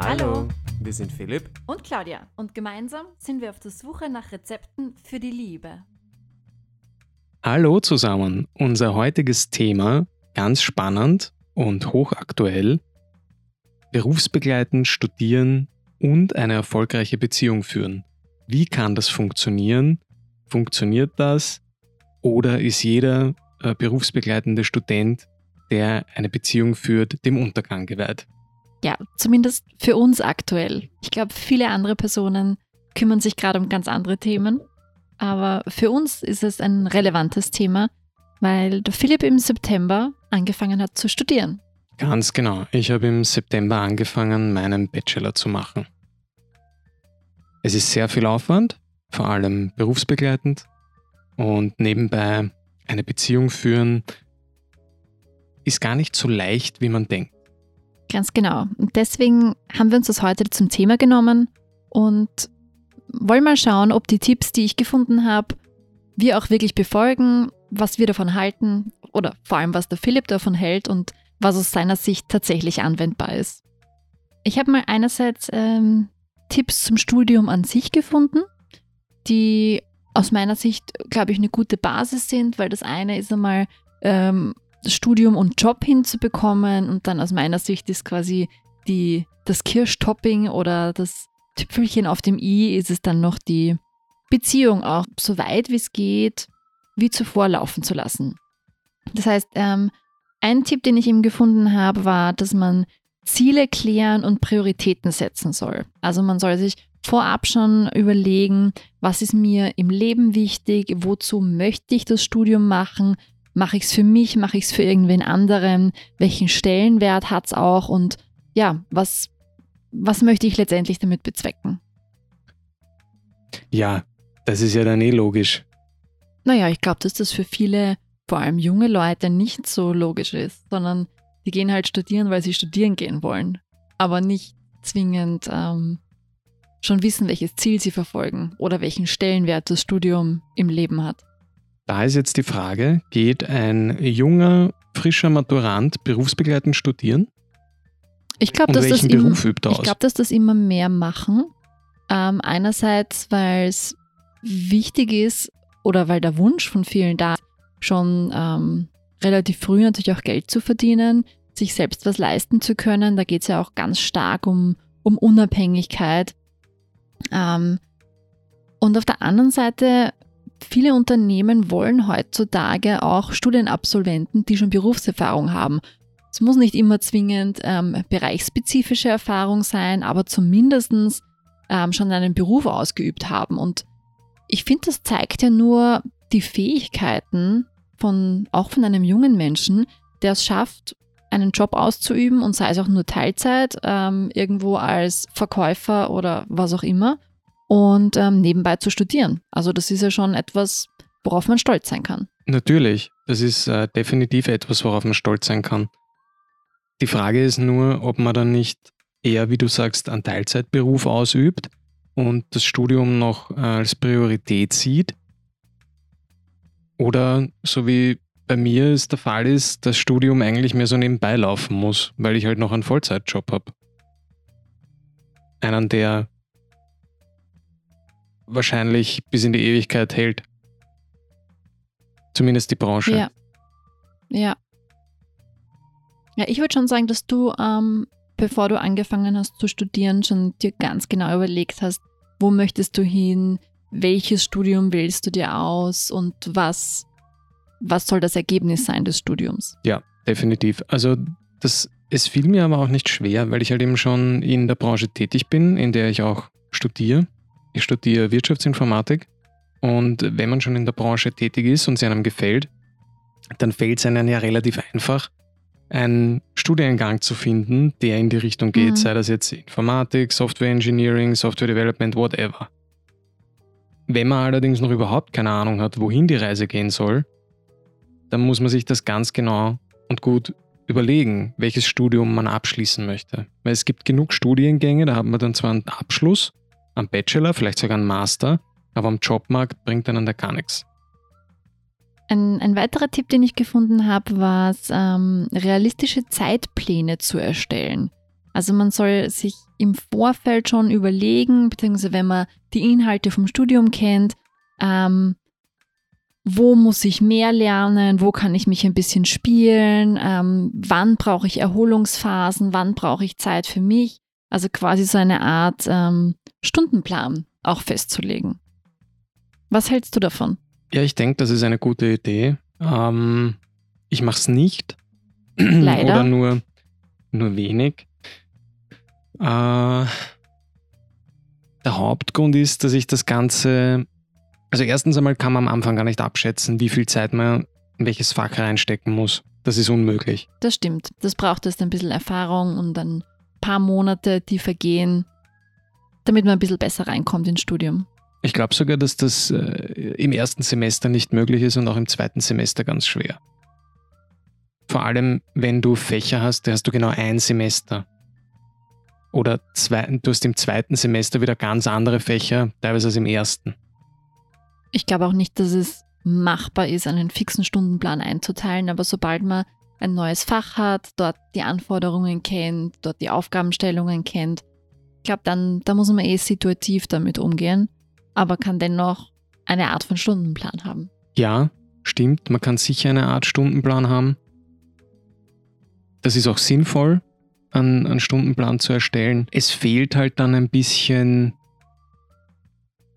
Hallo, wir sind Philipp und Claudia und gemeinsam sind wir auf der Suche nach Rezepten für die Liebe. Hallo zusammen, unser heutiges Thema, ganz spannend und hochaktuell, berufsbegleitend studieren und eine erfolgreiche Beziehung führen. Wie kann das funktionieren? Funktioniert das? Oder ist jeder äh, berufsbegleitende Student, der eine Beziehung führt, dem Untergang geweiht? Ja, zumindest für uns aktuell. Ich glaube, viele andere Personen kümmern sich gerade um ganz andere Themen. Aber für uns ist es ein relevantes Thema, weil der Philipp im September angefangen hat zu studieren. Ganz genau. Ich habe im September angefangen, meinen Bachelor zu machen. Es ist sehr viel Aufwand, vor allem berufsbegleitend. Und nebenbei eine Beziehung führen ist gar nicht so leicht, wie man denkt. Ganz genau. Und deswegen haben wir uns das heute zum Thema genommen und wollen mal schauen, ob die Tipps, die ich gefunden habe, wir auch wirklich befolgen, was wir davon halten oder vor allem, was der Philipp davon hält und was aus seiner Sicht tatsächlich anwendbar ist. Ich habe mal einerseits ähm, Tipps zum Studium an sich gefunden, die aus meiner Sicht, glaube ich, eine gute Basis sind, weil das eine ist einmal ähm, Studium und Job hinzubekommen und dann aus meiner Sicht ist quasi die, das Kirschtopping oder das Tüpfelchen auf dem i ist es dann noch die Beziehung auch so weit wie es geht wie zuvor laufen zu lassen. Das heißt, ähm, ein Tipp, den ich ihm gefunden habe, war, dass man Ziele klären und Prioritäten setzen soll. Also man soll sich vorab schon überlegen, was ist mir im Leben wichtig, wozu möchte ich das Studium machen, mache ich es für mich, mache ich es für irgendwen anderen, welchen Stellenwert hat es auch und ja, was, was möchte ich letztendlich damit bezwecken? Ja, das ist ja dann eh logisch. Naja, ich glaube, dass das für viele, vor allem junge Leute, nicht so logisch ist, sondern die gehen halt studieren, weil sie studieren gehen wollen, aber nicht zwingend ähm, schon wissen, welches Ziel sie verfolgen oder welchen Stellenwert das Studium im Leben hat. Da ist jetzt die Frage, geht ein junger, frischer Maturant berufsbegleitend studieren? Ich glaube, dass, das im, glaub, dass das immer mehr machen. Ähm, einerseits, weil es wichtig ist oder weil der Wunsch von vielen da ist, schon ähm, relativ früh natürlich auch Geld zu verdienen, sich selbst was leisten zu können. Da geht es ja auch ganz stark um, um Unabhängigkeit. Ähm, und auf der anderen Seite, viele Unternehmen wollen heutzutage auch Studienabsolventen, die schon Berufserfahrung haben. Es muss nicht immer zwingend ähm, bereichsspezifische Erfahrung sein, aber zumindest ähm, schon einen Beruf ausgeübt haben. Und ich finde, das zeigt ja nur die Fähigkeiten von, auch von einem jungen Menschen, der es schafft, einen Job auszuüben und sei es auch nur Teilzeit, ähm, irgendwo als Verkäufer oder was auch immer und ähm, nebenbei zu studieren. Also das ist ja schon etwas, worauf man stolz sein kann. Natürlich, das ist äh, definitiv etwas, worauf man stolz sein kann. Die Frage ist nur, ob man dann nicht eher, wie du sagst, einen Teilzeitberuf ausübt und das Studium noch äh, als Priorität sieht. Oder so wie bei mir es der Fall ist, das Studium eigentlich mehr so nebenbei laufen muss, weil ich halt noch einen Vollzeitjob habe. Einen, der wahrscheinlich bis in die Ewigkeit hält. Zumindest die Branche. Ja. Ja. Ja, ich würde schon sagen, dass du, ähm, bevor du angefangen hast zu studieren, schon dir ganz genau überlegt hast, wo möchtest du hin, welches Studium wählst du dir aus und was was soll das Ergebnis sein des Studiums? Ja, definitiv. Also das, es fiel mir aber auch nicht schwer, weil ich halt eben schon in der Branche tätig bin, in der ich auch studiere. Ich studiere Wirtschaftsinformatik und wenn man schon in der Branche tätig ist und sie einem gefällt, dann fällt es einem ja relativ einfach, einen Studiengang zu finden, der in die Richtung geht, mhm. sei das jetzt Informatik, Software Engineering, Software Development, whatever. Wenn man allerdings noch überhaupt keine Ahnung hat, wohin die Reise gehen soll, dann muss man sich das ganz genau und gut überlegen, welches Studium man abschließen möchte. Weil es gibt genug Studiengänge, da hat man dann zwar einen Abschluss, einen Bachelor, vielleicht sogar einen Master, aber am Jobmarkt bringt einen da gar nichts. Ein, ein weiterer Tipp, den ich gefunden habe, war es, ähm, realistische Zeitpläne zu erstellen. Also man soll sich im Vorfeld schon überlegen, beziehungsweise wenn man die Inhalte vom Studium kennt, ähm, wo muss ich mehr lernen, wo kann ich mich ein bisschen spielen, ähm, wann brauche ich Erholungsphasen, wann brauche ich Zeit für mich. Also quasi so eine Art ähm, Stundenplan auch festzulegen. Was hältst du davon? Ja, ich denke, das ist eine gute Idee. Ähm, ich mache es nicht. Leider. Oder nur, nur wenig. Äh, der Hauptgrund ist, dass ich das Ganze. Also, erstens einmal kann man am Anfang gar nicht abschätzen, wie viel Zeit man in welches Fach reinstecken muss. Das ist unmöglich. Das stimmt. Das braucht erst ein bisschen Erfahrung und ein paar Monate, die vergehen, damit man ein bisschen besser reinkommt ins Studium. Ich glaube sogar, dass das äh, im ersten Semester nicht möglich ist und auch im zweiten Semester ganz schwer. Vor allem, wenn du Fächer hast, da hast du genau ein Semester. Oder zwei, du hast im zweiten Semester wieder ganz andere Fächer, teilweise als im ersten. Ich glaube auch nicht, dass es machbar ist, einen fixen Stundenplan einzuteilen, aber sobald man ein neues Fach hat, dort die Anforderungen kennt, dort die Aufgabenstellungen kennt, ich glaube, dann da muss man eh situativ damit umgehen, aber kann dennoch eine Art von Stundenplan haben. Ja, stimmt, man kann sicher eine Art Stundenplan haben. Das ist auch sinnvoll, einen, einen Stundenplan zu erstellen. Es fehlt halt dann ein bisschen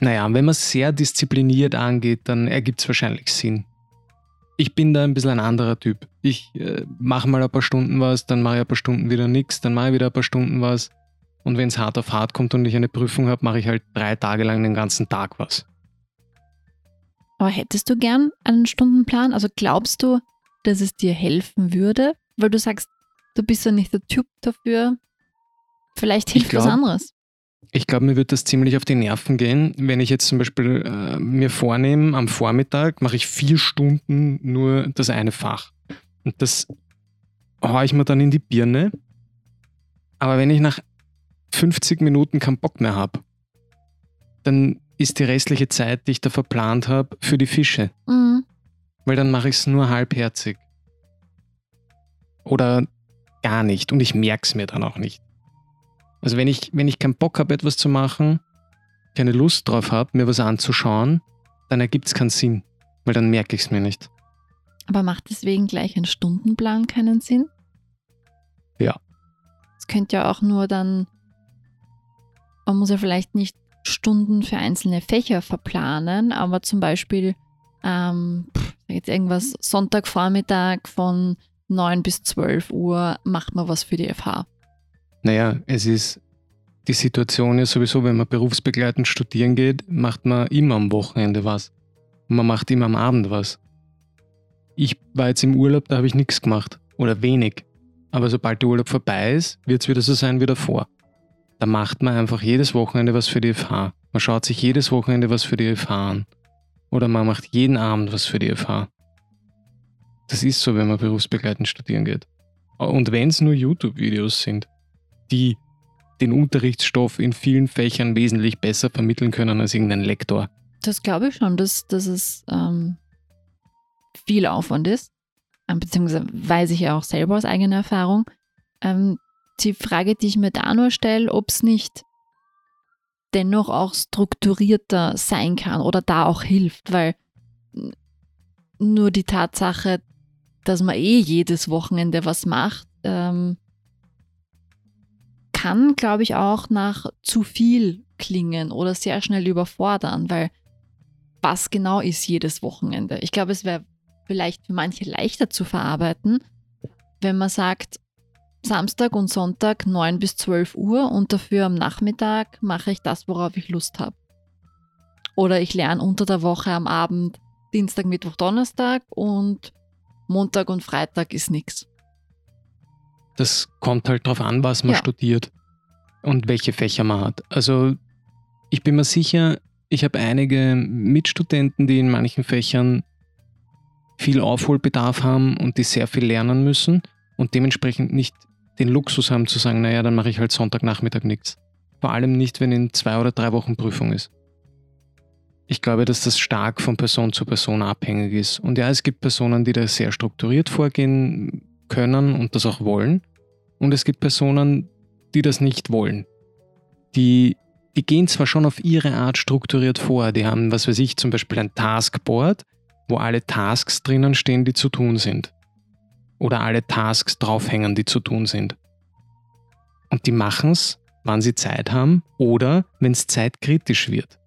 naja, wenn man es sehr diszipliniert angeht, dann ergibt es wahrscheinlich Sinn. Ich bin da ein bisschen ein anderer Typ. Ich äh, mache mal ein paar Stunden was, dann mache ich ein paar Stunden wieder nichts, dann mache ich wieder ein paar Stunden was. Und wenn es hart auf hart kommt und ich eine Prüfung habe, mache ich halt drei Tage lang den ganzen Tag was. Aber hättest du gern einen Stundenplan? Also glaubst du, dass es dir helfen würde? Weil du sagst, du bist ja nicht der Typ dafür. Vielleicht hilft glaub, was anderes. Ich glaube, mir wird das ziemlich auf die Nerven gehen, wenn ich jetzt zum Beispiel äh, mir vornehme, am Vormittag mache ich vier Stunden nur das eine Fach. Und das haue ich mir dann in die Birne. Aber wenn ich nach 50 Minuten keinen Bock mehr habe, dann ist die restliche Zeit, die ich da verplant habe, für die Fische. Mhm. Weil dann mache ich es nur halbherzig. Oder gar nicht. Und ich merke es mir dann auch nicht. Also wenn ich, wenn ich keinen Bock habe, etwas zu machen, keine Lust drauf habe, mir was anzuschauen, dann ergibt es keinen Sinn, weil dann merke ich es mir nicht. Aber macht deswegen gleich ein Stundenplan keinen Sinn? Ja. Es könnte ja auch nur dann, man muss ja vielleicht nicht Stunden für einzelne Fächer verplanen, aber zum Beispiel ähm, jetzt irgendwas Sonntagvormittag von 9 bis 12 Uhr macht man was für die FH. Naja, es ist die Situation ja sowieso, wenn man berufsbegleitend studieren geht, macht man immer am Wochenende was. Und man macht immer am Abend was. Ich war jetzt im Urlaub, da habe ich nichts gemacht. Oder wenig. Aber sobald der Urlaub vorbei ist, wird es wieder so sein wie davor. Da macht man einfach jedes Wochenende was für die FH. Man schaut sich jedes Wochenende was für die FH an. Oder man macht jeden Abend was für die FH. Das ist so, wenn man berufsbegleitend studieren geht. Und wenn es nur YouTube-Videos sind die den Unterrichtsstoff in vielen Fächern wesentlich besser vermitteln können als irgendein Lektor. Das glaube ich schon, dass, dass es ähm, viel Aufwand ist, ähm, beziehungsweise weiß ich ja auch selber aus eigener Erfahrung. Ähm, die Frage, die ich mir da nur stelle, ob es nicht dennoch auch strukturierter sein kann oder da auch hilft, weil nur die Tatsache, dass man eh jedes Wochenende was macht, ähm, kann, glaube ich, auch nach zu viel klingen oder sehr schnell überfordern, weil was genau ist jedes Wochenende? Ich glaube, es wäre vielleicht für manche leichter zu verarbeiten, wenn man sagt, Samstag und Sonntag 9 bis 12 Uhr und dafür am Nachmittag mache ich das, worauf ich Lust habe. Oder ich lerne unter der Woche am Abend Dienstag, Mittwoch, Donnerstag und Montag und Freitag ist nichts. Das kommt halt darauf an, was man ja. studiert und welche Fächer man hat. Also ich bin mir sicher, ich habe einige Mitstudenten, die in manchen Fächern viel Aufholbedarf haben und die sehr viel lernen müssen und dementsprechend nicht den Luxus haben zu sagen, naja, dann mache ich halt Sonntagnachmittag nichts. Vor allem nicht, wenn in zwei oder drei Wochen Prüfung ist. Ich glaube, dass das stark von Person zu Person abhängig ist. Und ja, es gibt Personen, die da sehr strukturiert vorgehen können und das auch wollen. Und es gibt Personen, die das nicht wollen, die, die gehen zwar schon auf ihre Art strukturiert vor, die haben, was weiß ich, zum Beispiel ein Taskboard, wo alle Tasks drinnen stehen, die zu tun sind. Oder alle Tasks draufhängen, die zu tun sind. Und die machen es, wann sie Zeit haben oder wenn es zeitkritisch wird.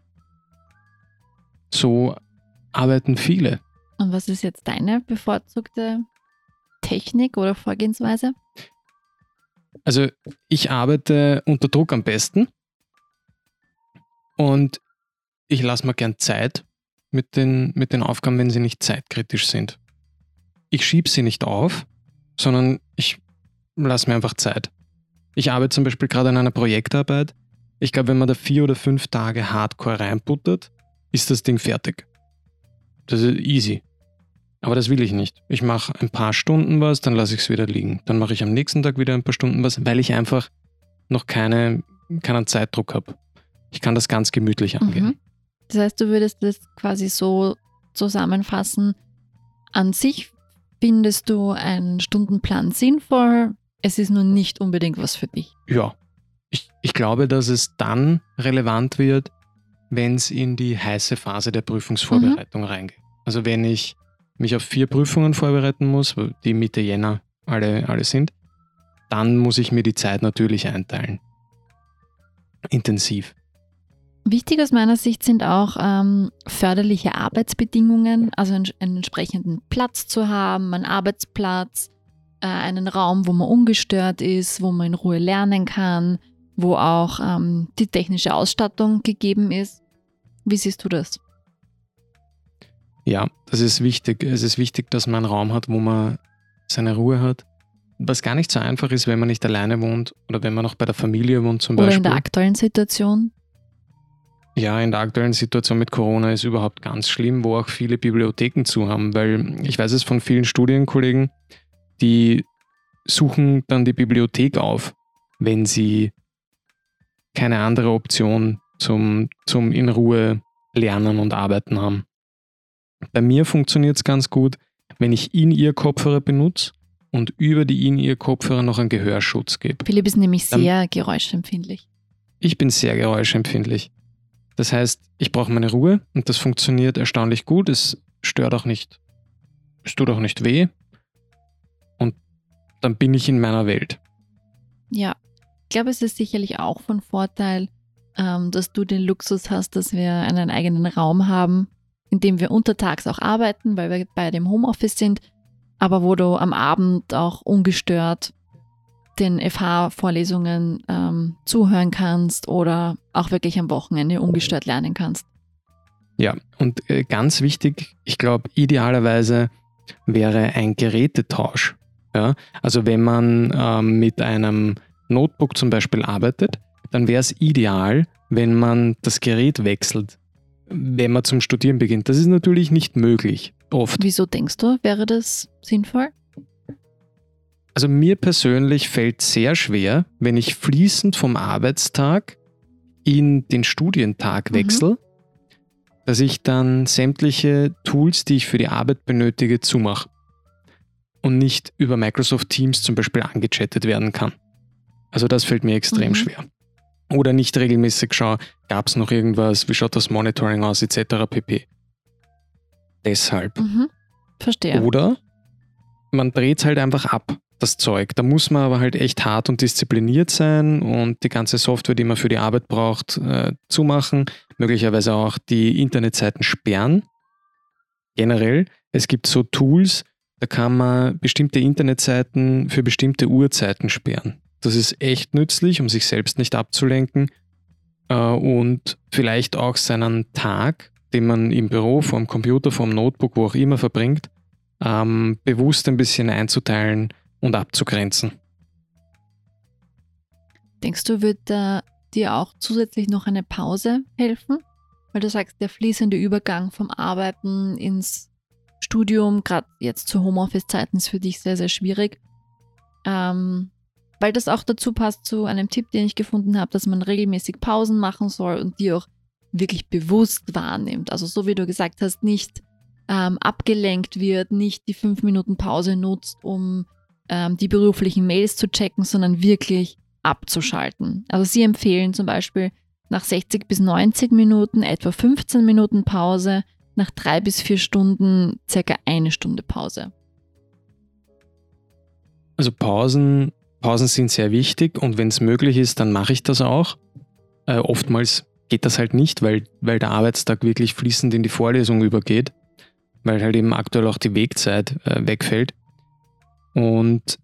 So arbeiten viele. Und was ist jetzt deine bevorzugte Technik oder Vorgehensweise? Also ich arbeite unter Druck am besten und ich lasse mir gern Zeit mit den, mit den Aufgaben, wenn sie nicht zeitkritisch sind. Ich schiebe sie nicht auf, sondern ich lasse mir einfach Zeit. Ich arbeite zum Beispiel gerade an einer Projektarbeit. Ich glaube, wenn man da vier oder fünf Tage Hardcore reinputtert, ist das Ding fertig. Das ist easy. Aber das will ich nicht. Ich mache ein paar Stunden was, dann lasse ich es wieder liegen. Dann mache ich am nächsten Tag wieder ein paar Stunden was, weil ich einfach noch keine, keinen Zeitdruck habe. Ich kann das ganz gemütlich angehen. Mhm. Das heißt, du würdest das quasi so zusammenfassen. An sich findest du einen Stundenplan sinnvoll, es ist nur nicht unbedingt was für dich. Ja. Ich, ich glaube, dass es dann relevant wird, wenn es in die heiße Phase der Prüfungsvorbereitung mhm. reingeht. Also wenn ich mich auf vier Prüfungen vorbereiten muss, die Mitte Jänner alle, alle sind, dann muss ich mir die Zeit natürlich einteilen. Intensiv. Wichtig aus meiner Sicht sind auch ähm, förderliche Arbeitsbedingungen, also einen, einen, entsprechenden Platz zu haben, einen Arbeitsplatz, äh, einen Raum, wo man ungestört ist, wo man in Ruhe lernen kann, wo auch ähm, die technische Ausstattung gegeben ist. Wie siehst du das? Ja, das ist wichtig. Es ist wichtig, dass man einen Raum hat, wo man seine Ruhe hat. Was gar nicht so einfach ist, wenn man nicht alleine wohnt oder wenn man noch bei der Familie wohnt zum oder Beispiel. Oder in der aktuellen Situation. Ja, in der aktuellen Situation mit Corona ist überhaupt ganz schlimm, wo auch viele Bibliotheken zu haben, weil ich weiß es von vielen Studienkollegen, die suchen dann die Bibliothek auf, wenn sie keine andere Option zum, zum in Ruhe lernen und arbeiten haben. Bei mir funktioniert es ganz gut, wenn ich in ihr Kopfhörer benutze und über die in ihr Kopfhörer noch einen Gehörschutz gebe. Philipp ist nämlich sehr dann, geräuschempfindlich. Ich bin sehr geräuschempfindlich. Das heißt, ich brauche meine Ruhe und das funktioniert erstaunlich gut. Es stört auch nicht, es tut auch nicht weh. Und dann bin ich in meiner Welt. Ja, ich glaube, es ist sicherlich auch von Vorteil, ähm, dass du den Luxus hast, dass wir einen eigenen Raum haben, in dem wir untertags auch arbeiten, weil wir bei dem Homeoffice sind, aber wo du am Abend auch ungestört den FH-Vorlesungen ähm, zuhören kannst oder auch wirklich am Wochenende ungestört lernen kannst. Ja, und äh, ganz wichtig, ich glaube, idealerweise wäre ein Gerätetausch. Ja? Also wenn man ähm, mit einem Notebook zum Beispiel arbeitet, dann wäre es ideal, wenn man das Gerät wechselt, wenn man zum Studieren beginnt. Das ist natürlich nicht möglich, oft. Wieso denkst du, wäre das sinnvoll? Also mir persönlich fällt sehr schwer, wenn ich fließend vom Arbeitstag in den Studientag mhm. wechsle, dass ich dann sämtliche Tools, die ich für die Arbeit benötige, zumache und nicht über Microsoft Teams zum Beispiel angechattet werden kann. Also das fällt mir extrem mhm. schwer. Oder nicht regelmäßig schaue, gab es noch irgendwas, wie schaut das Monitoring aus, etc. pp. Deshalb. Mhm. Verstehe. Oder man dreht es halt einfach ab das Zeug. Da muss man aber halt echt hart und diszipliniert sein und die ganze Software, die man für die Arbeit braucht, äh, zumachen. Möglicherweise auch die Internetseiten sperren. Generell, es gibt so Tools, da kann man bestimmte Internetseiten für bestimmte Uhrzeiten sperren. Das ist echt nützlich, um sich selbst nicht abzulenken äh, und vielleicht auch seinen Tag, den man im Büro, vorm Computer, vorm Notebook, wo auch immer verbringt, ähm, bewusst ein bisschen einzuteilen und abzugrenzen. Denkst du, wird da dir auch zusätzlich noch eine Pause helfen? Weil du sagst, der fließende Übergang vom Arbeiten ins Studium, gerade jetzt zu Homeoffice-Zeiten, ist für dich sehr, sehr schwierig. Ähm, weil das auch dazu passt zu einem Tipp, den ich gefunden habe, dass man regelmäßig Pausen machen soll und die auch wirklich bewusst wahrnimmt. Also so wie du gesagt hast, nicht ähm, abgelenkt wird, nicht die fünf Minuten Pause nutzt, um ähm, die beruflichen Mails zu checken, sondern wirklich abzuschalten. Also sie empfehlen zum Beispiel nach 60 bis 90 Minuten etwa 15 Minuten Pause, nach drei bis vier Stunden circa eine Stunde Pause. Also Pausen, Pausen sind sehr wichtig und wenn es möglich ist, dann mache ich das auch. Äh, oftmals geht das halt nicht, weil, weil der Arbeitstag wirklich fließend in die Vorlesung übergeht, weil halt eben aktuell auch die Wegzeit äh, wegfällt. Und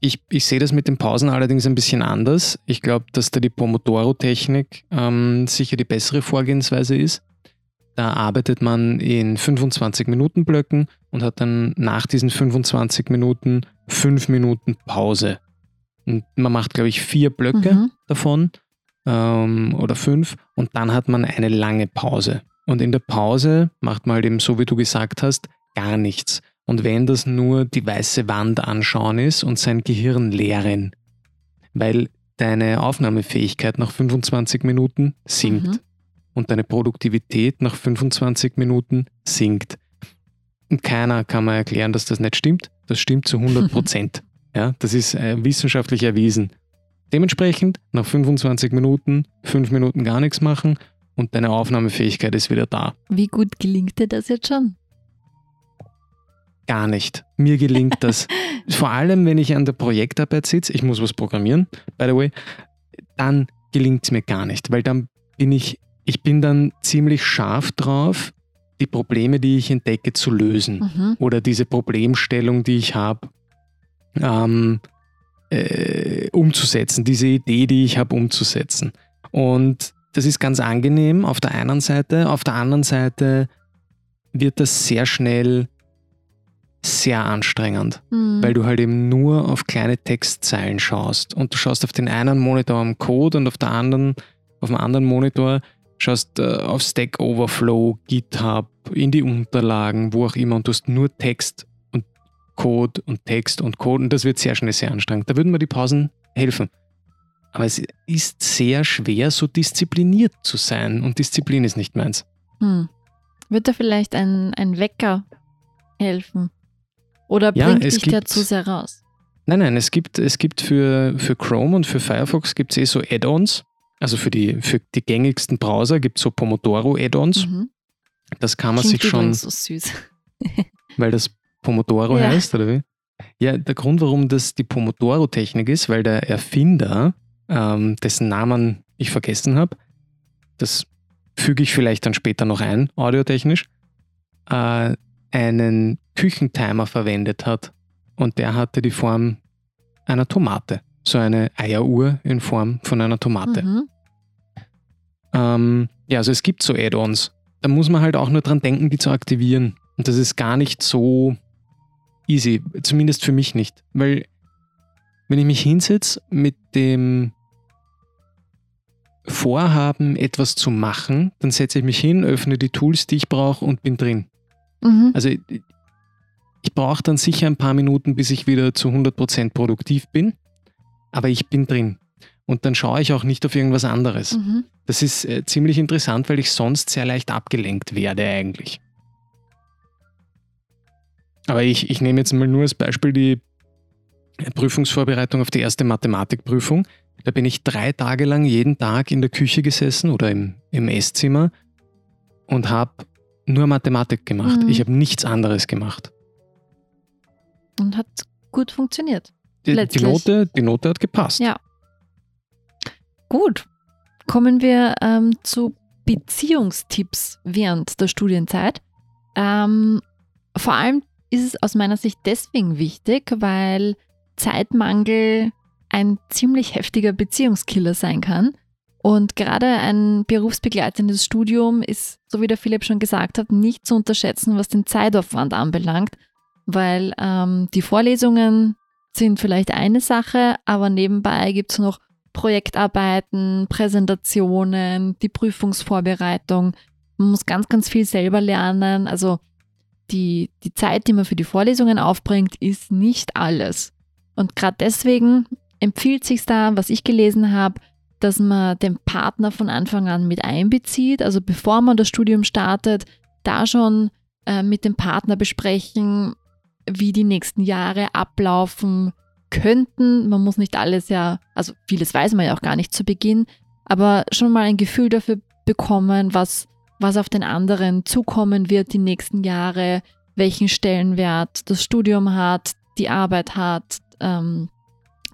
ich, ich sehe das mit den Pausen allerdings ein bisschen anders. Ich glaube, dass da die Pomodoro-Technik ähm, sicher die bessere Vorgehensweise ist. Da arbeitet man in 25 Minuten Blöcken und hat dann nach diesen 25 Minuten 5 Minuten Pause. Und man macht, glaube ich, vier Blöcke mhm. davon ähm, oder fünf und dann hat man eine lange Pause. Und in der Pause macht man halt eben, so wie du gesagt hast, gar nichts. Und wenn das nur die weiße Wand anschauen ist und sein Gehirn leeren, weil deine Aufnahmefähigkeit nach 25 Minuten sinkt mhm. und deine Produktivität nach 25 Minuten sinkt. Und keiner kann mir erklären, dass das nicht stimmt. Das stimmt zu 100 Prozent. Ja, das ist äh, wissenschaftlich erwiesen. Dementsprechend nach 25 Minuten, 5 Minuten gar nichts machen und deine Aufnahmefähigkeit ist wieder da. Wie gut gelingt dir das jetzt schon? Gar nicht. Mir gelingt das. Vor allem, wenn ich an der Projektarbeit sitze, ich muss was programmieren, by the way, dann gelingt es mir gar nicht, weil dann bin ich, ich bin dann ziemlich scharf drauf, die Probleme, die ich entdecke, zu lösen. Mhm. Oder diese Problemstellung, die ich habe, ähm, äh, umzusetzen, diese Idee, die ich habe, umzusetzen. Und das ist ganz angenehm auf der einen Seite, auf der anderen Seite wird das sehr schnell sehr anstrengend, mhm. weil du halt eben nur auf kleine Textzeilen schaust und du schaust auf den einen Monitor am Code und auf der anderen, auf dem anderen Monitor schaust äh, auf Stack Overflow, GitHub, in die Unterlagen, wo auch immer und du hast nur Text Code und Text und Code und das wird sehr schnell sehr anstrengend. Da würden mir die Pausen helfen. Aber es ist sehr schwer, so diszipliniert zu sein und Disziplin ist nicht meins. Hm. Wird da vielleicht ein, ein Wecker helfen? Oder bringt ja, dich gibt, der zu sehr raus? Nein, nein, es gibt, es gibt für, für Chrome und für Firefox gibt es eh so Add-ons. Also für die, für die gängigsten Browser gibt es so Pomodoro-Add-ons. Mhm. Das kann man Klingt sich schon. so süß. weil das Pomodoro ja. heißt, oder wie? Ja, der Grund, warum das die Pomodoro-Technik ist, weil der Erfinder, ähm, dessen Namen ich vergessen habe, das füge ich vielleicht dann später noch ein, audiotechnisch, äh, einen Küchentimer verwendet hat. Und der hatte die Form einer Tomate. So eine Eieruhr in Form von einer Tomate. Mhm. Ähm, ja, also es gibt so Add-ons. Da muss man halt auch nur dran denken, die zu aktivieren. Und das ist gar nicht so easy. Zumindest für mich nicht. Weil wenn ich mich hinsetze mit dem Vorhaben, etwas zu machen, dann setze ich mich hin, öffne die Tools, die ich brauche und bin drin. Mhm. Also ich brauche dann sicher ein paar Minuten, bis ich wieder zu 100% produktiv bin, aber ich bin drin. Und dann schaue ich auch nicht auf irgendwas anderes. Mhm. Das ist äh, ziemlich interessant, weil ich sonst sehr leicht abgelenkt werde eigentlich. Aber ich, ich nehme jetzt mal nur als Beispiel die Prüfungsvorbereitung auf die erste Mathematikprüfung. Da bin ich drei Tage lang jeden Tag in der Küche gesessen oder im, im Esszimmer und habe nur Mathematik gemacht. Mhm. Ich habe nichts anderes gemacht. Und hat gut funktioniert. Die, die, Note, die Note hat gepasst. Ja. Gut. Kommen wir ähm, zu Beziehungstipps während der Studienzeit. Ähm, vor allem ist es aus meiner Sicht deswegen wichtig, weil Zeitmangel ein ziemlich heftiger Beziehungskiller sein kann. Und gerade ein berufsbegleitendes Studium ist, so wie der Philipp schon gesagt hat, nicht zu unterschätzen, was den Zeitaufwand anbelangt, weil ähm, die Vorlesungen sind vielleicht eine Sache, aber nebenbei gibt es noch Projektarbeiten, Präsentationen, die Prüfungsvorbereitung. Man muss ganz, ganz viel selber lernen. Also die, die Zeit, die man für die Vorlesungen aufbringt, ist nicht alles. Und gerade deswegen empfiehlt sich da, was ich gelesen habe, dass man den Partner von Anfang an mit einbezieht. Also bevor man das Studium startet, da schon äh, mit dem Partner besprechen, wie die nächsten Jahre ablaufen könnten. Man muss nicht alles ja, also vieles weiß man ja auch gar nicht zu Beginn, aber schon mal ein Gefühl dafür bekommen, was, was auf den anderen zukommen wird die nächsten Jahre, welchen Stellenwert das Studium hat, die Arbeit hat, ähm,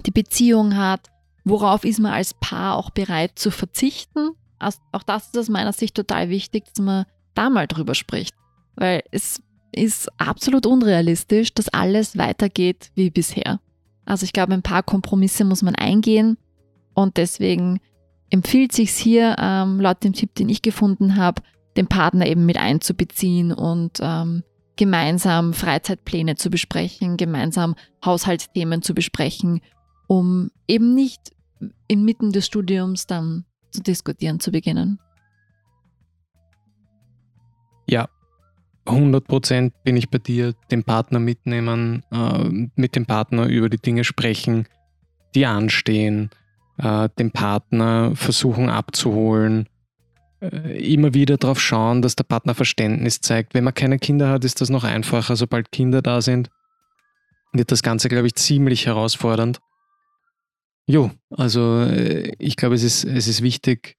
die Beziehung hat, worauf ist man als Paar auch bereit zu verzichten. Also auch das ist aus meiner Sicht total wichtig, dass man da mal drüber spricht, weil es ist absolut unrealistisch, dass alles weitergeht wie bisher. Also ich glaube, ein paar Kompromisse muss man eingehen und deswegen empfiehlt sich hier, ähm, laut dem Tipp, den ich gefunden habe, den Partner eben mit einzubeziehen und ähm, gemeinsam Freizeitpläne zu besprechen, gemeinsam Haushaltsthemen zu besprechen, um eben nicht inmitten des Studiums dann zu diskutieren zu beginnen. Ja, 100 Prozent bin ich bei dir, den Partner mitnehmen, äh, mit dem Partner über die Dinge sprechen, die anstehen, äh, den Partner versuchen abzuholen, äh, immer wieder darauf schauen, dass der Partner Verständnis zeigt. Wenn man keine Kinder hat, ist das noch einfacher. Sobald Kinder da sind, wird das Ganze, glaube ich, ziemlich herausfordernd. Jo, also äh, ich glaube, es ist, es ist wichtig,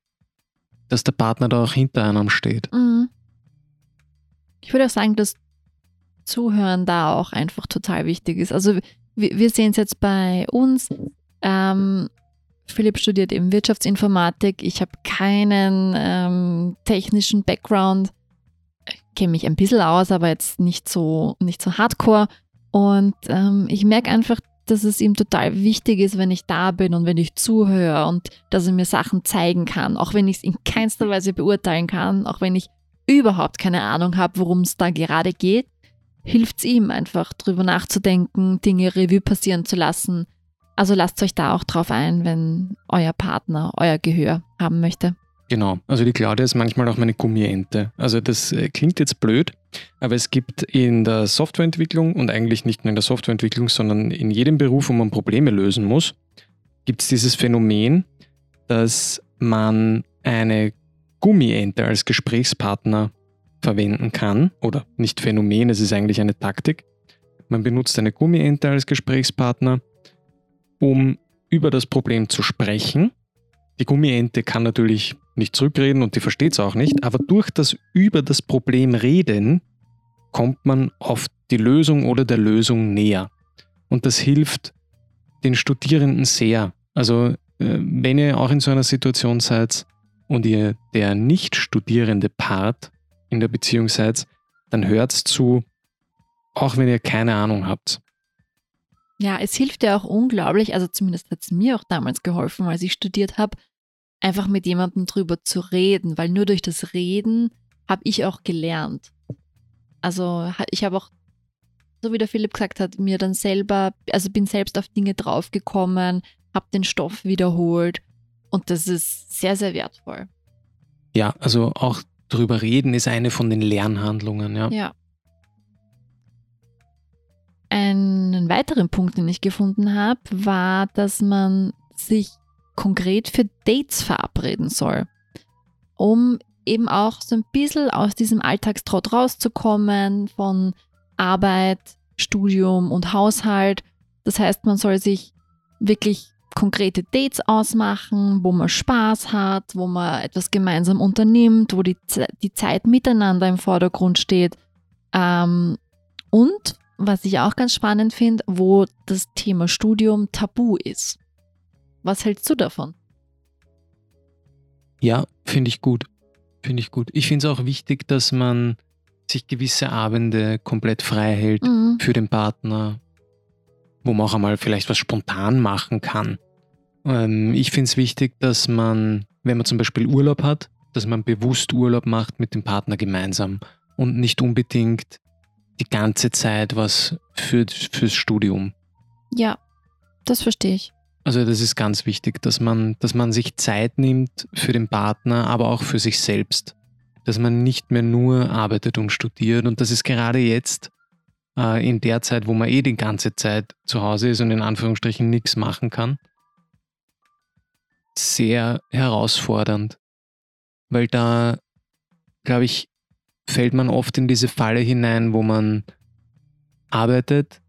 dass der Partner da auch hinter einem steht. Mhm. Ich würde auch sagen, dass Zuhören da auch einfach total wichtig ist. Also wir, wir sehen es jetzt bei uns. Ähm, Philipp studiert eben Wirtschaftsinformatik. Ich habe keinen ähm, technischen Background. Kenne mich ein bisschen aus, aber jetzt nicht so, nicht so hardcore. Und ähm, ich merke einfach, dass es ihm total wichtig ist, wenn ich da bin und wenn ich zuhöre und dass er mir Sachen zeigen kann, auch wenn ich es in keinster Weise beurteilen kann, auch wenn ich überhaupt keine Ahnung habe, worum es da gerade geht, hilft es ihm einfach drüber nachzudenken, Dinge Revue passieren zu lassen. Also lasst euch da auch drauf ein, wenn euer Partner euer Gehör haben möchte. Genau, also die Claudia ist manchmal auch meine Gummiente. Also das äh, klingt jetzt blöd, aber es gibt in der Softwareentwicklung und eigentlich nicht nur in der Softwareentwicklung, sondern in jedem Beruf, wo man Probleme lösen muss, gibt es dieses Phänomen, dass man eine Gummiente als Gesprächspartner verwenden kann. Oder nicht Phänomen, es ist eigentlich eine Taktik. Man benutzt eine Gummiente als Gesprächspartner, um über das Problem zu sprechen. Die Gummiente kann natürlich nicht zurückreden und die versteht es auch nicht, aber durch das über das Problem reden kommt man auf die Lösung oder der Lösung näher. Und das hilft den Studierenden sehr. Also äh, wenn ihr auch in so einer Situation seid, und ihr der nicht studierende Part in der Beziehung seid, dann hört zu, auch wenn ihr keine Ahnung habt. Ja, es hilft ja auch unglaublich, also zumindest hat es mir auch damals geholfen, als ich studiert habe, einfach mit jemandem drüber zu reden, weil nur durch das Reden habe ich auch gelernt. Also ich habe auch, so wie der Philipp gesagt hat, mir dann selber, also bin selbst auf Dinge draufgekommen, habe den Stoff wiederholt und das ist sehr, sehr wertvoll. Ja, also auch drüber reden ist eine von den Lernhandlungen, ja. Ja. Einen weiteren Punkt, den ich gefunden habe, war, dass man sich konkret für Dates verabreden soll, um eben auch so ein bisschen aus diesem Alltagstrott rauszukommen von Arbeit, Studium und Haushalt. Das heißt, man soll sich wirklich konkrete Dates ausmachen, wo man Spaß hat, wo man etwas gemeinsam unternimmt, wo die, die Zeit miteinander im Vordergrund steht. Ähm, und was ich auch ganz spannend finde, wo das Thema Studium tabu ist. Was hältst du davon? Ja, finde ich gut. Finde ich gut. Ich finde es auch wichtig, dass man sich gewisse Abende komplett frei hält mhm. für den Partner, wo man auch einmal vielleicht was spontan machen kann. Ähm, ich finde es wichtig, dass man, wenn man zum Beispiel Urlaub hat, dass man bewusst Urlaub macht mit dem Partner gemeinsam und nicht unbedingt die ganze Zeit was für, fürs Studium. Ja, das verstehe ich. Also das ist ganz wichtig, dass man, dass man sich Zeit nimmt für den Partner, aber auch für sich selbst. Dass man nicht mehr nur arbeitet und studiert. Und das ist gerade jetzt äh, in der Zeit, wo man eh die ganze Zeit zu Hause ist und in Anführungsstrichen nichts machen kann, sehr herausfordernd. Weil da, glaube ich, fällt man oft in diese Falle hinein, wo man arbeitet,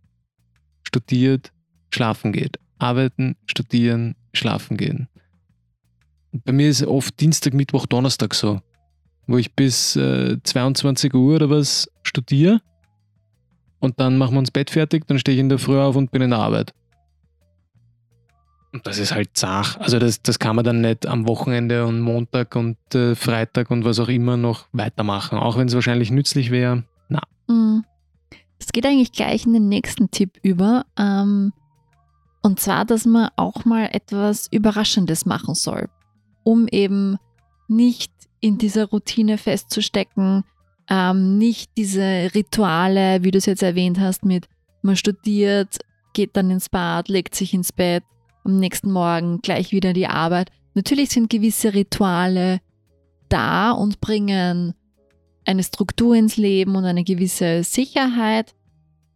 studiert, schlafen geht. Arbeiten, studieren, schlafen gehen. Bei mir ist oft Dienstag, Mittwoch, Donnerstag so, wo ich bis äh, 22 Uhr oder was studiere und dann machen wir uns Bett fertig, dann stehe ich in der Früh auf und bin in der Arbeit. Und das ist halt zach. Also das, das kann man dann nicht am Wochenende und Montag und äh, Freitag und was auch immer noch weitermachen, auch wenn es wahrscheinlich nützlich wäre. Na. Mhm. Es geht eigentlich gleich in den nächsten Tipp über. Ähm, und zwar, dass man auch mal etwas Überraschendes machen soll, um eben nicht in dieser Routine festzustecken, ähm, nicht diese Rituale, wie du es jetzt erwähnt hast, mit man studiert, geht dann ins Bad, legt sich ins Bett, am nächsten Morgen gleich wieder die Arbeit. Natürlich sind gewisse Rituale da und bringen eine Struktur ins Leben und eine gewisse Sicherheit.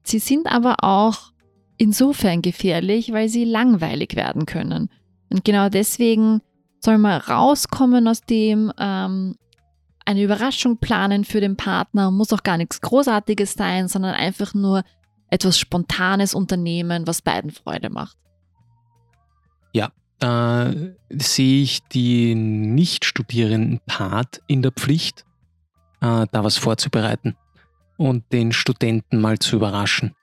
Sie sind aber auch insofern gefährlich, weil sie langweilig werden können. Und genau deswegen soll man rauskommen aus dem, ähm, eine Überraschung planen für den Partner, muss auch gar nichts Großartiges sein, sondern einfach nur etwas Spontanes unternehmen, was beiden Freude macht. Ja, da sehe ich die nicht-studierenden Part in der Pflicht, äh, da was vorzubereiten und den Studenten mal zu überraschen.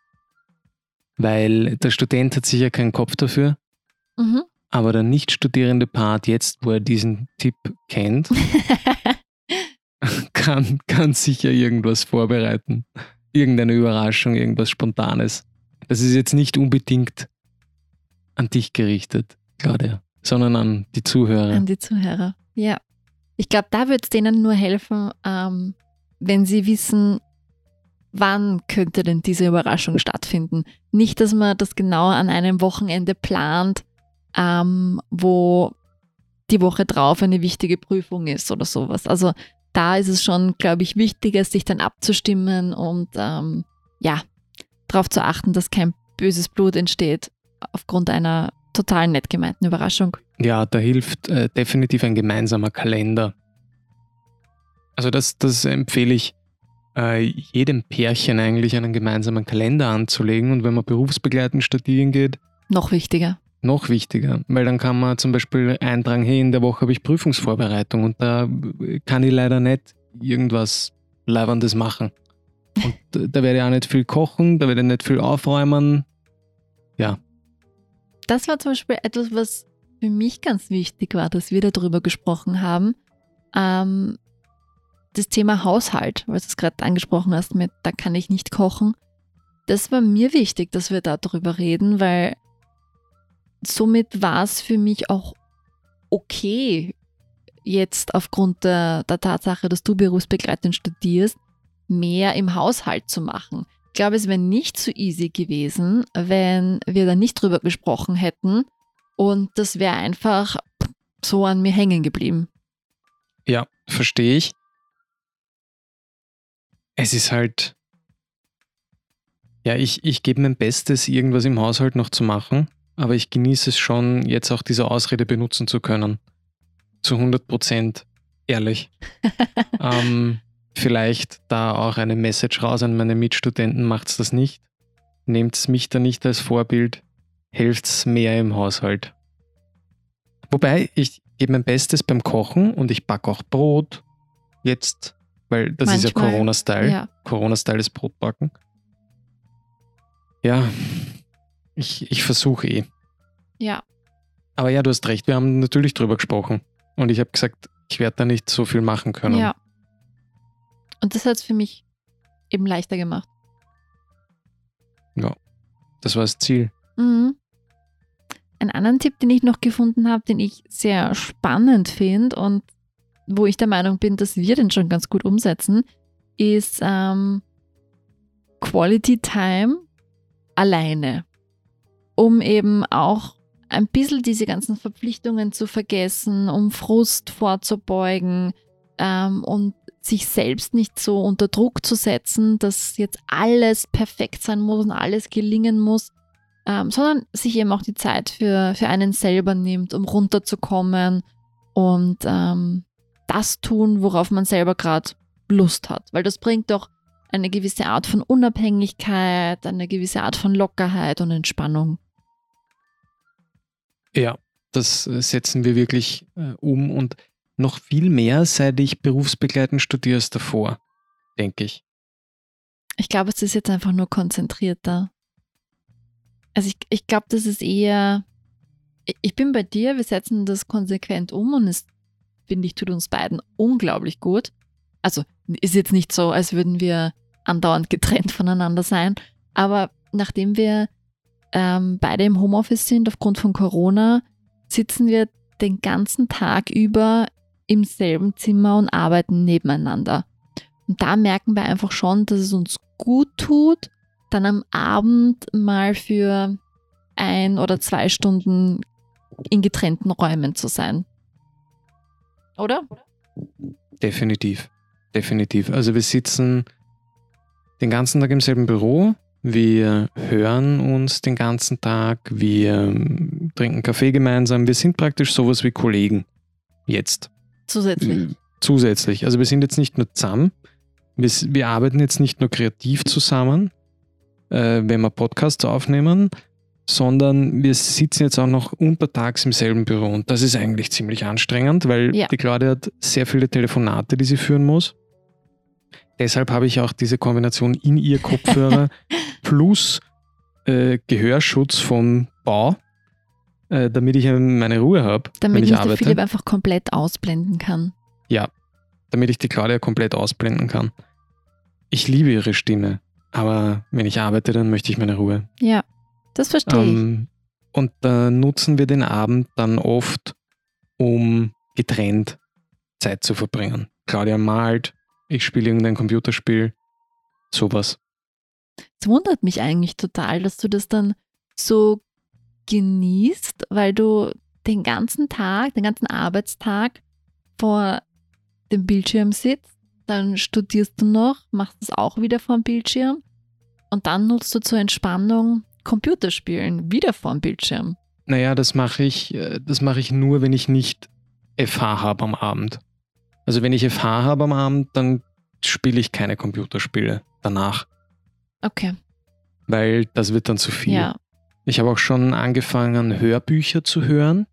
Weil der Student hat sicher keinen Kopf dafür, Mhm. aber der nicht studierende Part, jetzt wo er diesen Tipp kennt, kann, kann sicher irgendwas vorbereiten. Irgendeine Überraschung, irgendwas Spontanes. Das ist jetzt nicht unbedingt an dich gerichtet, Claudia, sondern an die Zuhörer. An die Zuhörer. Ja. Ich glaube, da wird es denen nur helfen, ähm, wenn sie wissen, wann könnte denn diese Überraschung stattfinden. Nicht, dass man das genau an einem Wochenende plant, ähm, wo die Woche drauf eine wichtige Prüfung ist oder sowas. Also da ist es schon, glaube ich, wichtiger, sich dann abzustimmen und ähm, ja, darauf zu achten, dass kein böses Blut entsteht aufgrund einer total nett gemeinten Überraschung. Ja, da hilft äh, definitiv ein gemeinsamer Kalender. Also das, das empfehle ich äh, jedem Pärchen eigentlich einen gemeinsamen Kalender anzulegen und wenn man berufsbegleitend studieren geht, Noch wichtiger. noch wichtiger, weil dann kann man zum Beispiel eintragen, hey, in der Woche habe ich Prüfungsvorbereitung und da kann ich leider nicht irgendwas Leibendes machen. Und da- da werde ich auch nicht viel kochen, da werde ich nicht viel aufräumen. Das war zum Beispiel etwas, was für mich ganz wichtig war, dass wir darüber gesprochen haben. Ähm, das Thema Haushalt, weil du es gerade angesprochen hast, mit da kann ich nicht kochen. Das war mir wichtig, dass wir da darüber reden, weil somit war es für mich auch okay, jetzt aufgrund der, der Tatsache, dass du berufsbegleitend studierst, mehr im Haushalt zu machen. Ich glaube, es wäre nicht so easy gewesen, wenn wir da nicht drüber gesprochen hätten und das wäre einfach so an mir hängen geblieben. Ja, verstehe ich. Es ist halt. Ja, ich, ich gebe mein Bestes, irgendwas im Haushalt noch zu machen, aber ich genieße es schon, jetzt auch diese Ausrede benutzen zu können. Zu 100 Prozent ehrlich. ähm, vielleicht da auch eine Message raus an meine Mitstudenten: macht's das nicht. Nehmt mich da nicht als Vorbild. Helft's mehr im Haushalt. Wobei, ich gebe mein Bestes beim Kochen und ich backe auch Brot. Jetzt, weil das ist ja Manchmal, Corona-Style. Ja, Corona-Style ist Brotbacken. Ja, ich, ich versuche eh. ja, Aber ja, du hast recht, wir haben natürlich drüber gesprochen. Und ich habe gesagt, ich werde da nicht so viel machen können. ja. Und das hat es für mich eben leichter gemacht. Das war das Ziel. Mhm. Einen anderen Tipp, den ich noch gefunden habe, den ich sehr spannend finde und wo ich der Meinung bin, dass wir den schon ganz gut umsetzen, ist ähm, Quality Time alleine, um eben auch ein bisschen diese ganzen Verpflichtungen zu vergessen, um Frust vorzubeugen ähm, und sich selbst nicht so unter Druck zu setzen, dass jetzt alles perfekt sein muss und alles gelingen muss, ähm, sondern sich eben auch die Zeit für, für einen selber nimmt, um runterzukommen und ähm, das tun, worauf man selber gerade Lust hat. Weil das bringt doch eine gewisse Art von Unabhängigkeit, eine gewisse Art von Lockerheit und Entspannung. Ja, das äh, setzen wir wirklich äh, um und noch viel mehr, seit ich berufsbegleitend studiere als davor, denke ich. Ich glaube, es ist jetzt einfach nur konzentrierter. Also ich, ich glaube, das ist eher, ich- bin bei dir, wir setzen das konsequent um und es, finde ich, tut uns beiden unglaublich gut. Also ist jetzt nicht so, als würden wir andauernd getrennt voneinander sein, aber nachdem wir ähm, beide im Homeoffice sind aufgrund von Corona, sitzen wir den ganzen Tag über im selben Zimmer und arbeiten nebeneinander. Und da merken wir einfach schon, dass es uns gut tut, dann am Abend mal für ein oder zwei Stunden in getrennten Räumen zu sein. Oder? Definitiv. Definitiv. Also wir sitzen den ganzen Tag im selben Büro. Wir hören uns den ganzen Tag. Wir ähm, trinken Kaffee gemeinsam. Wir sind praktisch sowas wie Kollegen. Jetzt. Zusätzlich. Äh, Zusätzlich. Also wir sind jetzt nicht nur zusammen. Wir, wir arbeiten jetzt nicht nur kreativ zusammen, äh, wenn wir Podcasts aufnehmen, sondern wir sitzen jetzt auch noch untertags im selben Büro. Und das ist eigentlich ziemlich anstrengend, weil Ja. die Claudia hat sehr viele Telefonate, die sie führen muss. Deshalb habe ich auch diese Kombination in ihr Kopfhörer plus äh, Gehörschutz vom Bau, äh, damit ich meine Ruhe habe, wenn Damit ich mich der arbeite Philipp einfach komplett ausblenden kann. damit ich die Claudia komplett ausblenden kann. Ich liebe ihre Stimme, aber wenn ich arbeite, dann möchte ich meine Ruhe. Ja, das verstehe ich. Ähm, und da nutzen wir den Abend dann oft, um getrennt Zeit zu verbringen. Claudia malt, ich spiele irgendein Computerspiel, sowas. Es wundert mich eigentlich total, dass du das dann so genießt, weil du den ganzen Tag, den ganzen Arbeitstag vor dem Bildschirm sitzt, dann studierst du noch, machst es auch wieder vor dem Bildschirm und dann nutzt du zur Entspannung Computerspielen wieder vor dem Bildschirm. Naja, das mache ich, äh, das mache ich nur, wenn ich nicht FH habe am Abend. Also wenn ich FH habe am Abend, dann spiele ich keine Computerspiele danach, Okay, weil das wird dann zu viel. ja. Ich habe auch schon angefangen, Hörbücher zu hören,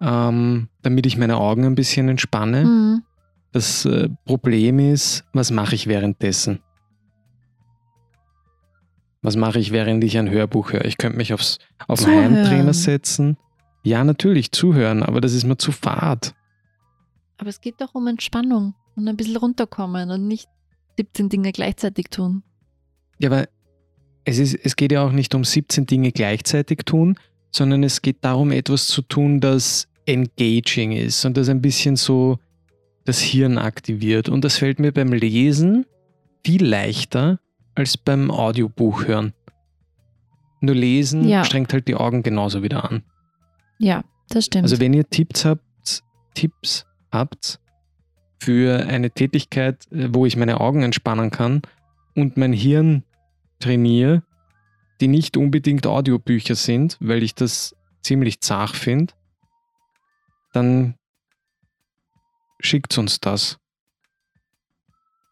ähm, damit ich meine Augen ein bisschen entspanne. Mhm. Das äh, Problem ist, was mache ich währenddessen? Was mache ich, während ich ein Hörbuch höre? Ich könnte mich aufs, auf den. Heimtrainer setzen. Ja, natürlich, zuhören, aber das ist mir zu fad. Aber es geht doch um Entspannung und ein bisschen runterkommen und nicht 17 Dinge gleichzeitig tun. Ja, aber es, ist, es geht ja auch nicht um 17 Dinge gleichzeitig tun, sondern es geht darum, etwas zu tun, das engaging ist und das ein bisschen so das Hirn aktiviert. Und das fällt mir beim Lesen viel leichter als beim Audiobuch hören. Nur lesen Ja. strengt halt die Augen genauso wieder an. Ja, das stimmt. Also wenn ihr Tipps habt, Tipps habt für eine Tätigkeit, äh, wo ich meine Augen entspannen kann und mein Hirn trainiere, die nicht unbedingt Audiobücher sind, weil ich das ziemlich zart finde, dann schickt uns das.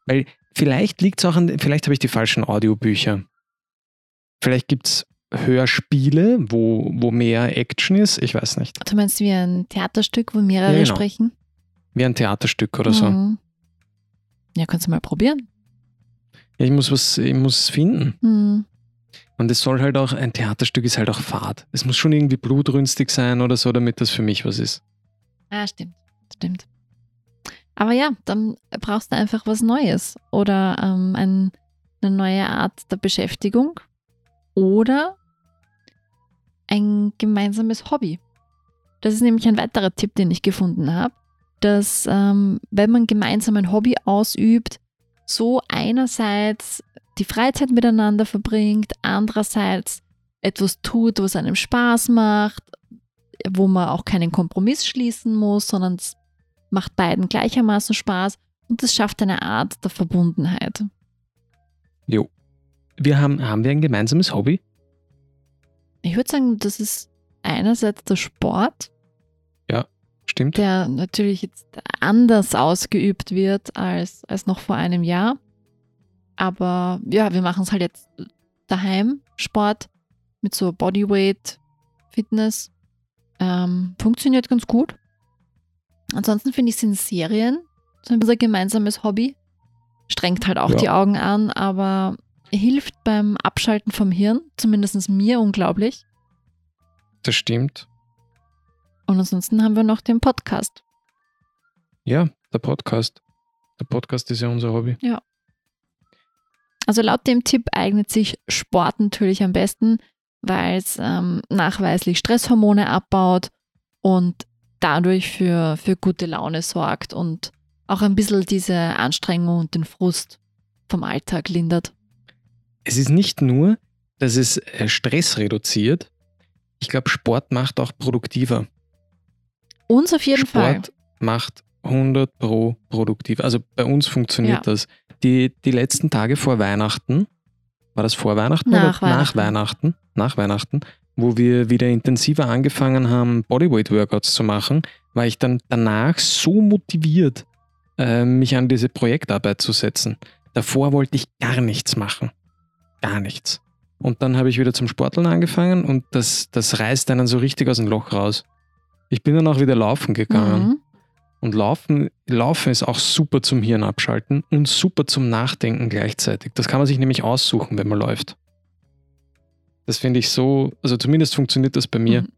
Weil vielleicht liegt es auch an, vielleicht habe ich die falschen Audiobücher. Vielleicht gibt es Hörspiele, wo, wo mehr Action ist, ich weiß nicht. Du meinst wie ein Theaterstück, wo mehrere Ja, genau. sprechen? Wie ein Theaterstück oder so. Mhm. Ja, kannst du mal probieren. Ja, ich muss was, ich muss es finden. Mhm. Und es soll halt auch, ein Theaterstück ist halt auch Fahrt. Es muss schon irgendwie blutrünstig sein oder so, damit das für mich was ist. Ah, stimmt. Stimmt. Aber ja, dann brauchst du einfach was Neues oder ähm, ein, eine neue Art der Beschäftigung oder ein gemeinsames Hobby. Das ist nämlich ein weiterer Tipp, den ich gefunden habe, dass ähm, wenn man gemeinsam ein Hobby ausübt, so einerseits die Freizeit miteinander verbringt, andererseits etwas tut, was einem Spaß macht, wo man auch keinen Kompromiss schließen muss, sondern es macht beiden gleichermaßen Spaß und es schafft eine Art der Verbundenheit. Jo. Wir haben, haben wir ein gemeinsames Hobby? Ich würde sagen, das ist einerseits der Sport, Stimmt? der natürlich jetzt anders ausgeübt wird als, als noch vor einem Jahr. Aber ja, wir machen es halt jetzt daheim, Sport mit so Bodyweight, Fitness. ähm, funktioniert ganz gut. Ansonsten finde ich, sind Serien so unser gemeinsames Hobby. Strengt halt auch Ja. die Augen an, aber hilft beim Abschalten vom Hirn, zumindest mir unglaublich. Das stimmt. Und ansonsten haben wir noch den Podcast. Ja, der Podcast. Der Podcast ist ja unser Hobby. Also laut dem Tipp eignet sich Sport natürlich am besten, weil es ähm, nachweislich Stresshormone abbaut und dadurch für, für gute Laune sorgt und auch ein bisschen diese Anstrengung und den Frust vom Alltag lindert. Es ist nicht nur, dass es äh, Stress reduziert. Ich glaube, Sport macht auch produktiver. Uns auf jeden Fall. Sport macht 100 pro produktiv. Also bei uns funktioniert Ja. das. Die, die letzten Tage vor Weihnachten, war das vor Weihnachten Nach oder nach Weihnachten. Weihnachten? Nach Weihnachten, wo wir wieder intensiver angefangen haben, Bodyweight-Workouts zu machen, war ich dann danach so motiviert, äh, mich an diese Projektarbeit zu setzen. Davor wollte ich gar nichts machen. Gar nichts. Und dann habe ich wieder zum Sporteln angefangen und das, das reißt einen so richtig aus dem Loch raus. Ich bin dann auch wieder laufen gegangen. Mhm. Und Laufen, Laufen ist auch super zum Hirn abschalten und super zum Nachdenken gleichzeitig. Das kann man sich nämlich aussuchen, wenn man läuft. Das finde ich so, also zumindest funktioniert das bei mir. Mhm.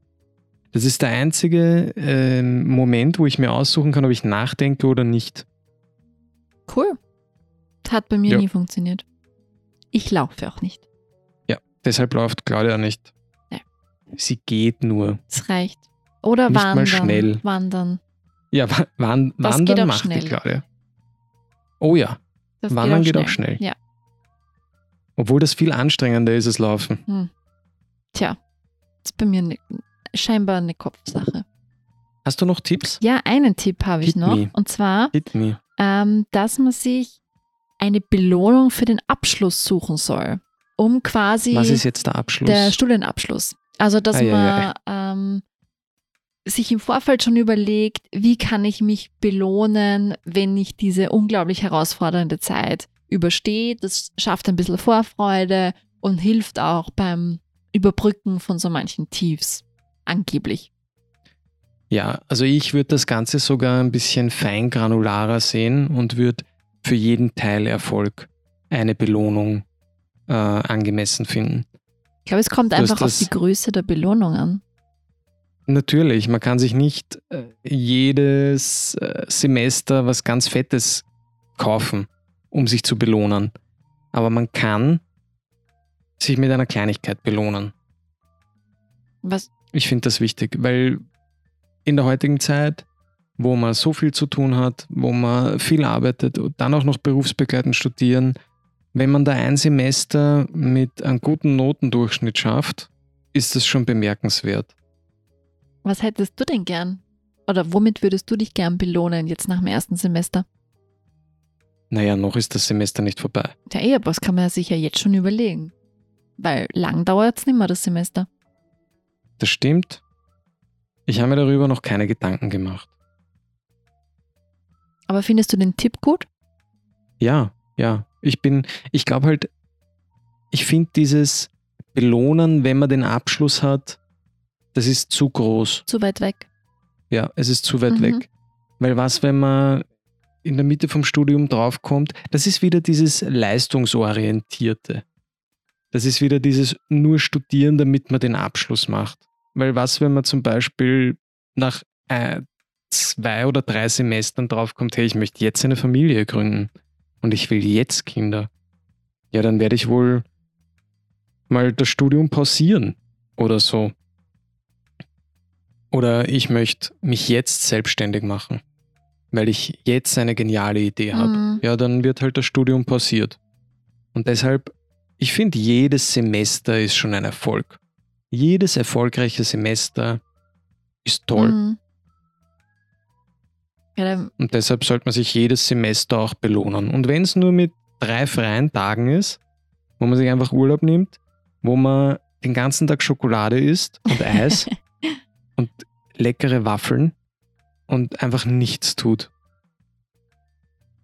Das ist der einzige ähm, Moment, wo ich mir aussuchen kann, ob ich nachdenke oder nicht. Cool. Hat bei mir Ja. nie funktioniert. Ich laufe auch nicht. Deshalb läuft Claudia nicht. Ja. Sie geht nur. Es reicht. Oder Nicht mal wandern. schnell. Wandern. Ja, wa- wan Das wandern geht auch macht schnell. die Claudia. Oh ja, Das Wandern geht auch schnell. Ja. obwohl das viel anstrengender ist als Laufen. Hm. Tja, ist bei mir ne, scheinbar eine Kopfsache. Hast du noch Tipps? Ja, einen Tipp habe ich noch. me. Und zwar, ähm, dass man sich eine Belohnung für den Abschluss suchen soll. Um quasi Was ist jetzt der Abschluss? der Studienabschluss. Also, dass Ah, ja, man Ähm, sich im Vorfeld schon überlegt, wie kann ich mich belohnen, wenn ich diese unglaublich herausfordernde Zeit überstehe. Das schafft ein bisschen Vorfreude und hilft auch beim Überbrücken von so manchen Tiefs. Angeblich. Ja, also ich würde das Ganze sogar ein bisschen feingranularer sehen und würde für jeden Teilerfolg eine Belohnung äh, angemessen finden. Ich glaube, es kommt einfach auf die Größe der Belohnung an. Natürlich, man kann sich nicht äh, jedes äh, Semester was ganz Fettes kaufen, um sich zu belohnen. Aber man kann sich mit einer Kleinigkeit belohnen. Was, Ich finde das wichtig, weil in der heutigen Zeit, wo man so viel zu tun hat, wo man viel arbeitet und dann auch noch berufsbegleitend studieren, wenn man da ein Semester mit einem guten Notendurchschnitt schafft, ist das schon bemerkenswert. Was hättest du denn gern? Oder womit würdest du dich gern belohnen jetzt nach dem ersten Semester? Naja, noch ist das Semester nicht vorbei. Ja, eh, aber das kann man ja sicher jetzt schon überlegen. Weil lang dauert es nicht mehr, das Semester. Das stimmt. Ich habe mir darüber noch keine Gedanken gemacht. Aber findest du den Tipp gut? Ja, ja. Ich bin, ich glaube halt, ich finde dieses Belohnen, wenn man den Abschluss hat, das ist zu groß. Zu weit weg. Ja, es ist zu weit Mhm. weg. Weil was, wenn man in der Mitte vom Studium draufkommt, das ist wieder dieses Leistungsorientierte. Das ist wieder dieses nur studieren, damit man den Abschluss macht. Weil was, wenn man zum Beispiel nach äh, zwei oder drei Semestern draufkommt, hey, ich möchte jetzt eine Familie gründen und ich will jetzt Kinder. Ja, dann werde ich wohl mal das Studium pausieren oder so. Oder ich möchte mich jetzt selbstständig machen, weil ich jetzt eine geniale Idee habe. Mhm. Ja, dann wird halt das Studium pausiert. Und deshalb, ich finde, jedes Semester ist schon ein Erfolg. Jedes erfolgreiche Semester ist toll. Mhm. Ja, Und deshalb sollte man sich jedes Semester auch belohnen. Und wenn es nur mit drei freien Tagen ist, wo man sich einfach Urlaub nimmt, wo man den ganzen Tag Schokolade isst und Eis und leckere Waffeln und einfach nichts tut.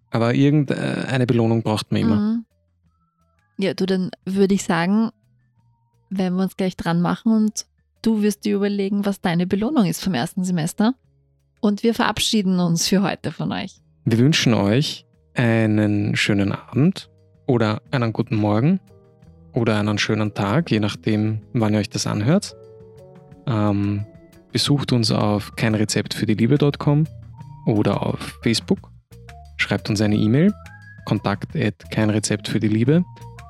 Aber irgendeine Belohnung braucht man immer. mhm. Ja, du, dann würde ich sagen, wenn wir uns gleich dran machen und Du wirst dir überlegen, was deine Belohnung ist vom ersten Semester. Und wir verabschieden uns für heute von euch. Wir wünschen euch einen schönen Abend oder einen guten Morgen oder einen schönen Tag, je nachdem, wann ihr euch das anhört. Ähm, besucht uns auf keinrezeptfürdieliebe.com oder auf Facebook. Schreibt uns eine E-Mail, kontakt at keinrezeptfürdieliebe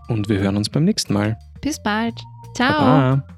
und wir hören uns beim nächsten Mal. Bis bald. Ciao. Baba.